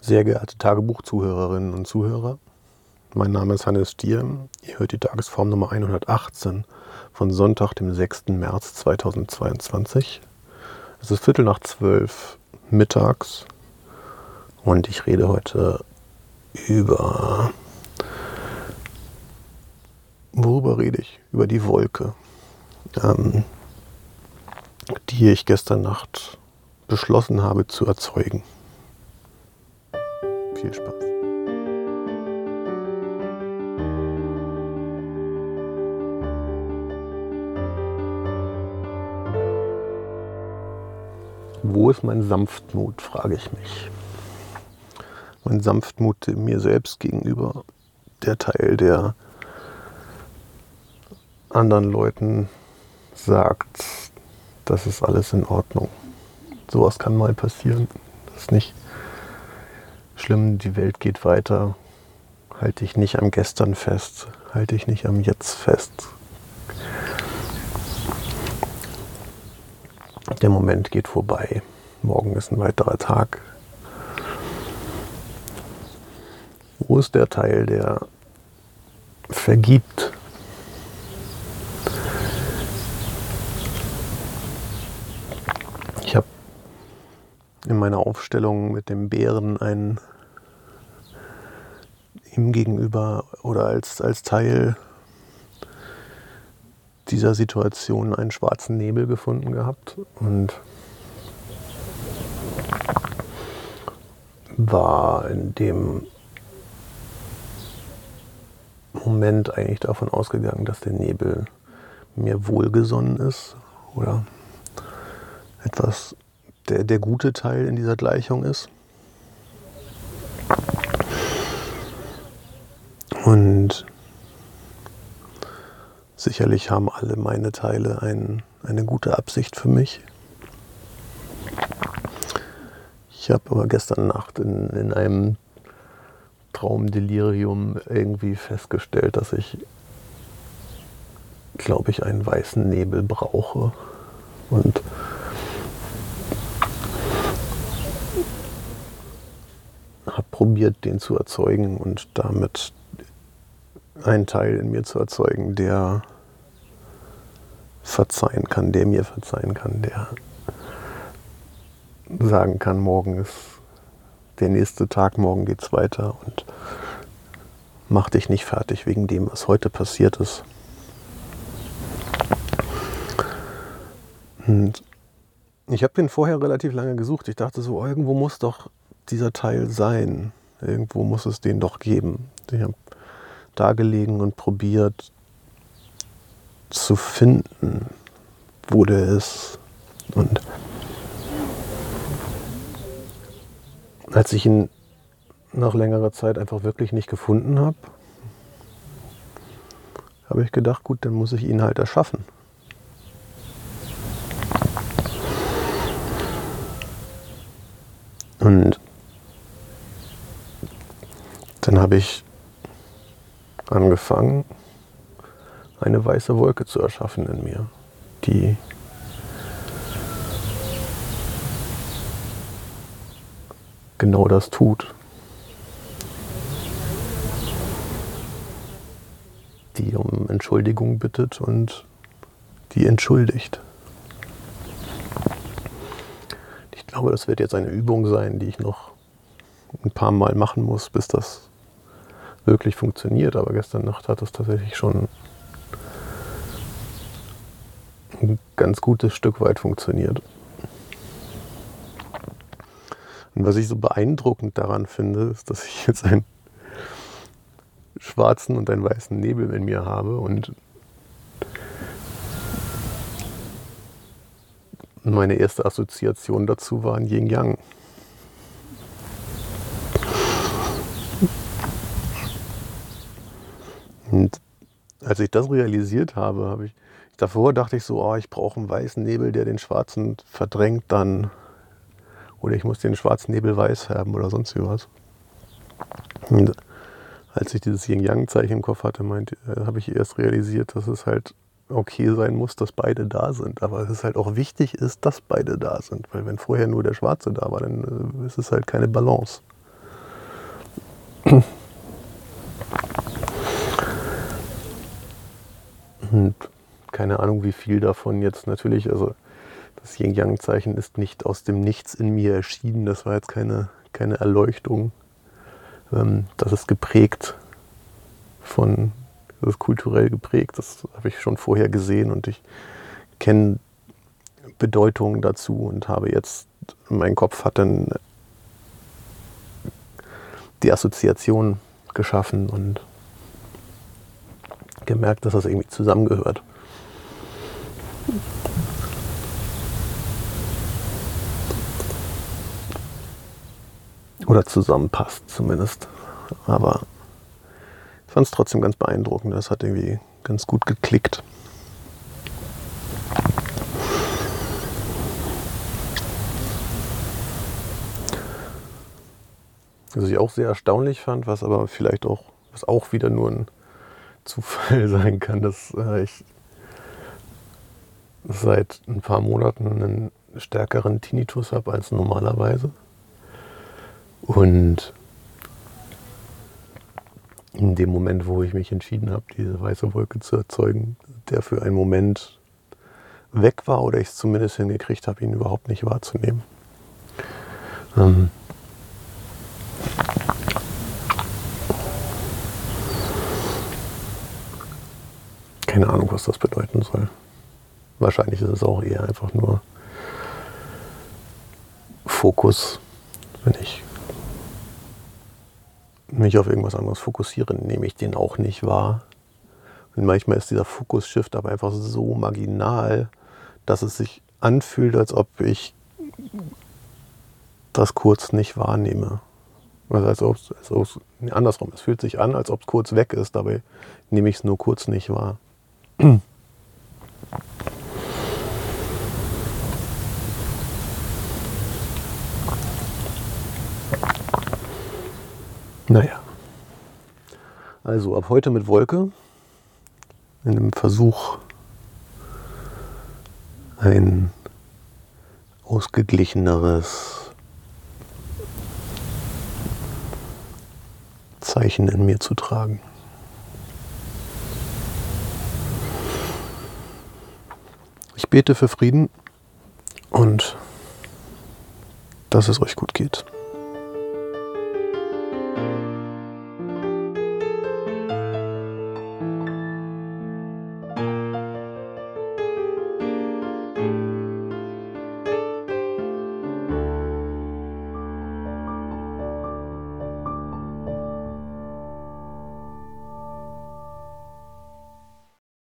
Sehr geehrte Tagebuchzuhörerinnen und Zuhörer, mein Name ist Hannes Stier. Ihr hört die Tagesform Nummer 118 von Sonntag, dem 6. März 2022. Es ist Viertel nach zwölf mittags und ich rede heute über. Worüber rede ich? Über die Wolke, ähm, die ich gestern Nacht beschlossen habe zu erzeugen. Viel Spaß. Wo ist mein Sanftmut, frage ich mich. Mein Sanftmut mir selbst gegenüber, der Teil, der anderen Leuten sagt, das ist alles in Ordnung. Sowas kann mal passieren. Das ist nicht schlimm, die Welt geht weiter. Halte ich nicht am Gestern fest, halte ich nicht am Jetzt fest. Der Moment geht vorbei. Morgen ist ein weiterer Tag. Wo ist der Teil, der vergibt? Ich habe in meiner Aufstellung mit dem Bären einen ihm gegenüber oder als, als Teil dieser Situation einen schwarzen Nebel gefunden gehabt und war in dem Moment eigentlich davon ausgegangen, dass der Nebel mir wohlgesonnen ist oder etwas der, der gute Teil in dieser Gleichung ist. Und sicherlich haben alle meine Teile ein, eine gute Absicht für mich. Ich habe aber gestern Nacht in, in einem Traumdelirium irgendwie festgestellt, dass ich, glaube ich, einen weißen Nebel brauche. Und habe probiert, den zu erzeugen und damit einen Teil in mir zu erzeugen, der verzeihen kann, der mir verzeihen kann, der sagen kann, morgen ist der nächste Tag, morgen geht es weiter und mach dich nicht fertig wegen dem, was heute passiert ist. Und ich habe den vorher relativ lange gesucht. Ich dachte so, irgendwo muss doch dieser Teil sein. Irgendwo muss es den doch geben. Ich habe da und probiert zu finden, wo der ist. Und als ich ihn nach längerer Zeit einfach wirklich nicht gefunden habe, habe ich gedacht, gut, dann muss ich ihn halt erschaffen. Und dann habe ich angefangen, eine weiße Wolke zu erschaffen in mir, die genau das tut. Die um Entschuldigung bittet und die entschuldigt. Ich glaube, das wird jetzt eine Übung sein, die ich noch ein paar Mal machen muss, bis das wirklich funktioniert. Aber gestern Nacht hat es tatsächlich schon ein ganz gutes Stück weit funktioniert. Und was ich so beeindruckend daran finde, ist, dass ich jetzt einen schwarzen und einen weißen Nebel in mir habe und meine erste Assoziation dazu war ein Yin-Yang. Und als ich das realisiert habe, habe ich davor dachte ich so, oh, ich brauche einen weißen Nebel, der den schwarzen verdrängt dann. Oder ich muss den schwarzen Nebel weiß haben oder sonst was. Und als ich dieses Yin-Yang-Zeichen im Kopf hatte, meinte, äh, habe ich erst realisiert, dass es halt okay sein muss, dass beide da sind. Aber es ist halt auch wichtig ist, dass beide da sind. Weil wenn vorher nur der Schwarze da war, dann äh, ist es halt keine Balance. Und keine Ahnung, wie viel davon jetzt natürlich, also das Yin-Yang-Zeichen ist nicht aus dem Nichts in mir erschienen. Das war jetzt keine, keine Erleuchtung. Ähm, das ist geprägt von, das ist kulturell geprägt. Das habe ich schon vorher gesehen und ich kenne Bedeutungen dazu und habe jetzt, mein Kopf hat dann die Assoziation geschaffen und gemerkt, dass das irgendwie zusammengehört. Oder zusammenpasst zumindest. Aber ich fand es trotzdem ganz beeindruckend. Das hat irgendwie ganz gut geklickt. Was ich auch sehr erstaunlich fand, was aber vielleicht auch, was auch wieder nur ein Zufall sein kann, dass äh, ich seit ein paar Monaten einen stärkeren Tinnitus habe als normalerweise. Und in dem Moment, wo ich mich entschieden habe, diese weiße Wolke zu erzeugen, der für einen Moment weg war oder ich es zumindest hingekriegt habe, ihn überhaupt nicht wahrzunehmen. Ähm keine Ahnung, was das bedeuten soll. Wahrscheinlich ist es auch eher einfach nur Fokus, wenn ich mich auf irgendwas anderes fokussiere, nehme ich den auch nicht wahr. Und manchmal ist dieser Fokus-Shift aber einfach so marginal, dass es sich anfühlt, als ob ich das kurz nicht wahrnehme. Also als ob es, andersrum, es fühlt sich an, als ob es kurz weg ist, dabei nehme ich es nur kurz nicht wahr. Naja. Also ab heute mit Wolke. In einem Versuch, ein ausgeglicheneres Zeichen in mir zu tragen. Ich bete für Frieden und dass es euch gut geht.